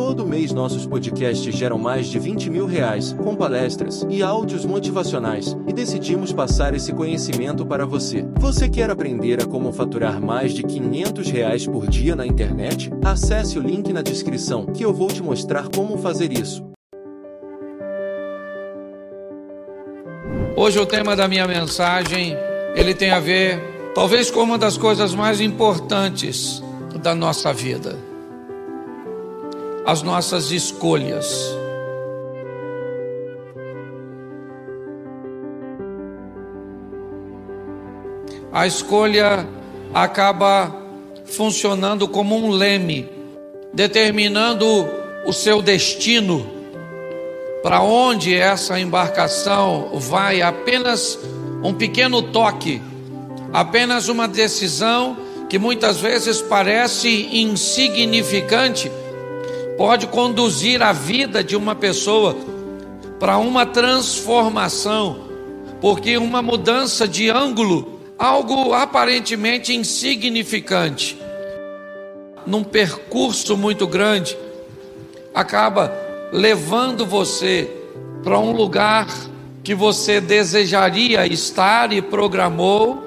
Todo mês nossos podcasts geram mais de 20 mil reais, com palestras e áudios motivacionais, e decidimos passar esse conhecimento para você. Você quer aprender a como faturar mais de 500 reais por dia na internet? Acesse o link na descrição que eu vou te mostrar como fazer isso. Hoje o tema da minha mensagem, ele tem a ver talvez com uma das coisas mais importantes da nossa vida as nossas escolhas. A escolha acaba funcionando como um leme, determinando o seu destino, para onde essa embarcação vai, apenas um pequeno toque, apenas uma decisão que muitas vezes parece insignificante, pode conduzir a vida de uma pessoa para uma transformação, porque uma mudança de ângulo, algo aparentemente insignificante, num percurso muito grande, acaba levando você para um lugar que você desejaria estar e programou,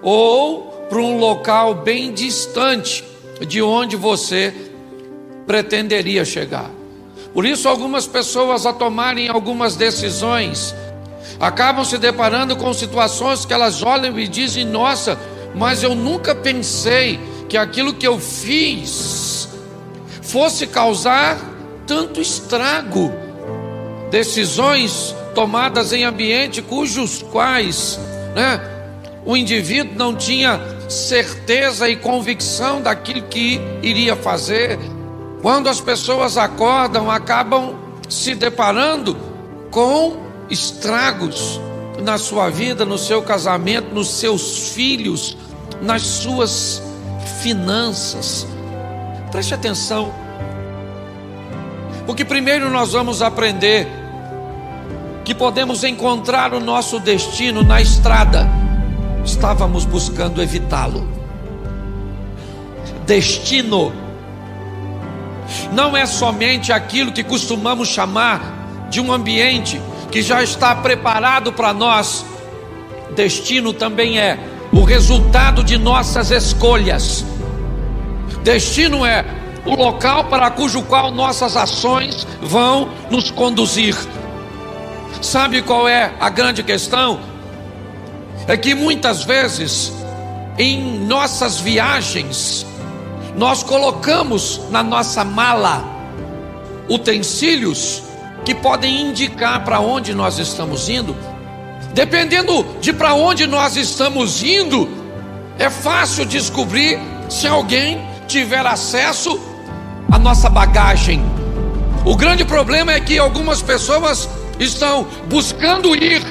ou para um local bem distante de onde você pretenderia chegar. Por isso, algumas pessoas, a tomarem algumas decisões, acabam se deparando com situações que elas olham e dizem: Nossa, mas eu nunca pensei que aquilo que eu fiz fosse causar tanto estrago. Decisões tomadas em ambiente cujos quais né, o indivíduo não tinha certeza e convicção daquilo que iria fazer, quando as pessoas acordam, acabam se deparando com estragos na sua vida, no seu casamento, nos seus filhos, nas suas finanças. Preste atenção, porque primeiro nós vamos aprender que podemos encontrar o nosso destino na estrada, estávamos buscando evitá-lo. Destino não é somente aquilo que costumamos chamar de um ambiente que já está preparado para nós, destino também é o resultado de nossas escolhas. Destino é o local para cujo qual nossas ações vão nos conduzir. Sabe qual é a grande questão? É que muitas vezes em nossas viagens nós colocamos na nossa mala utensílios que podem indicar para onde nós estamos indo. Dependendo de para onde nós estamos indo, é fácil descobrir se alguém tiver acesso à nossa bagagem. O grande problema é que algumas pessoas estão buscando ir,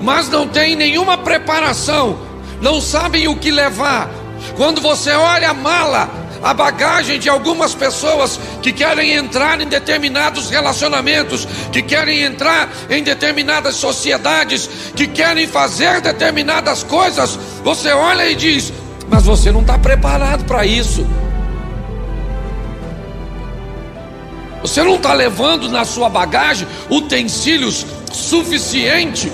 mas não têm nenhuma preparação, não sabem o que levar. Quando você olha a mala, a bagagem de algumas pessoas que querem entrar em determinados relacionamentos, que querem entrar em determinadas sociedades, que querem fazer determinadas coisas. Você olha e diz: Mas você não está preparado para isso. Você não está levando na sua bagagem utensílios suficientes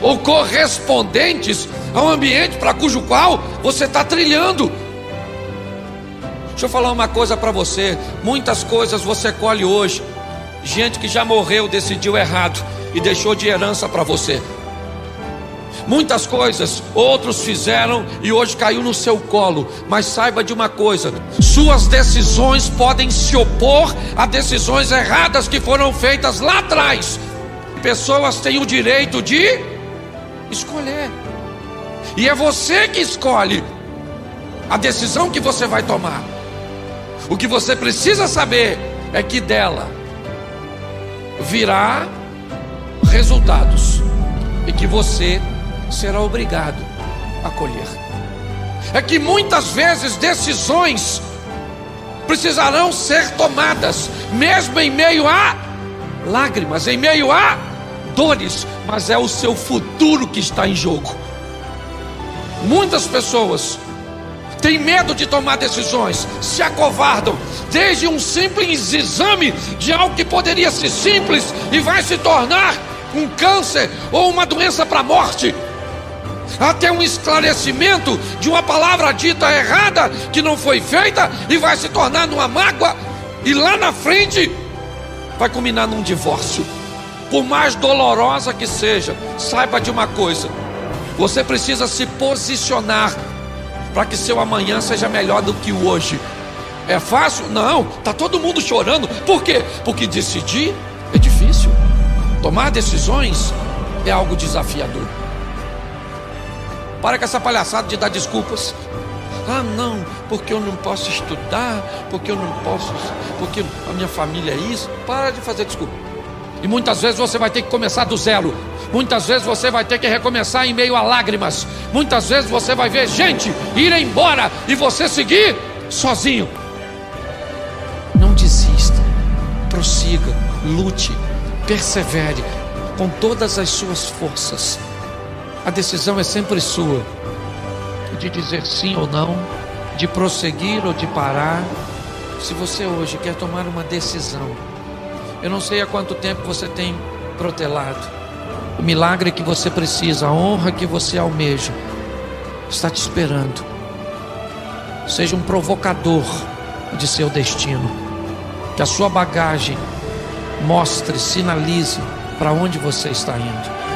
ou correspondentes ao ambiente para cujo qual você está trilhando. Deixa eu falar uma coisa para você: muitas coisas você colhe hoje. Gente que já morreu decidiu errado e deixou de herança para você. Muitas coisas outros fizeram e hoje caiu no seu colo. Mas saiba de uma coisa: suas decisões podem se opor a decisões erradas que foram feitas lá atrás. Pessoas têm o direito de escolher, e é você que escolhe a decisão que você vai tomar. O que você precisa saber é que dela virá resultados e que você será obrigado a colher. É que muitas vezes decisões precisarão ser tomadas, mesmo em meio a lágrimas, em meio a dores, mas é o seu futuro que está em jogo. Muitas pessoas têm medo de tomar decisões, se acovardam, desde um simples exame de algo que poderia ser simples e vai se tornar um câncer ou uma doença para a morte até um esclarecimento de uma palavra dita errada que não foi feita e vai se tornar numa mágoa e lá na frente vai culminar num divórcio. Por mais dolorosa que seja, saiba de uma coisa: você precisa se posicionar para que seu amanhã seja melhor do que o hoje. É fácil? Não, tá todo mundo chorando. Por quê? Porque decidir é difícil. Tomar decisões é algo desafiador. Para com essa palhaçada de dar desculpas. Ah, não, porque eu não posso estudar, porque eu não posso, porque a minha família é isso. Para de fazer desculpa. E muitas vezes você vai ter que começar do zero. Muitas vezes você vai ter que recomeçar em meio a lágrimas. Muitas vezes você vai ver gente ir embora e você seguir sozinho. Não desista. Prossiga, lute, persevere com todas as suas forças. A decisão é sempre sua de dizer sim ou não, de prosseguir ou de parar. Se você hoje quer tomar uma decisão, eu não sei há quanto tempo você tem protelado, o milagre que você precisa, a honra que você almeja, está te esperando. Seja um provocador de seu destino, que a sua bagagem mostre, sinalize para onde você está indo.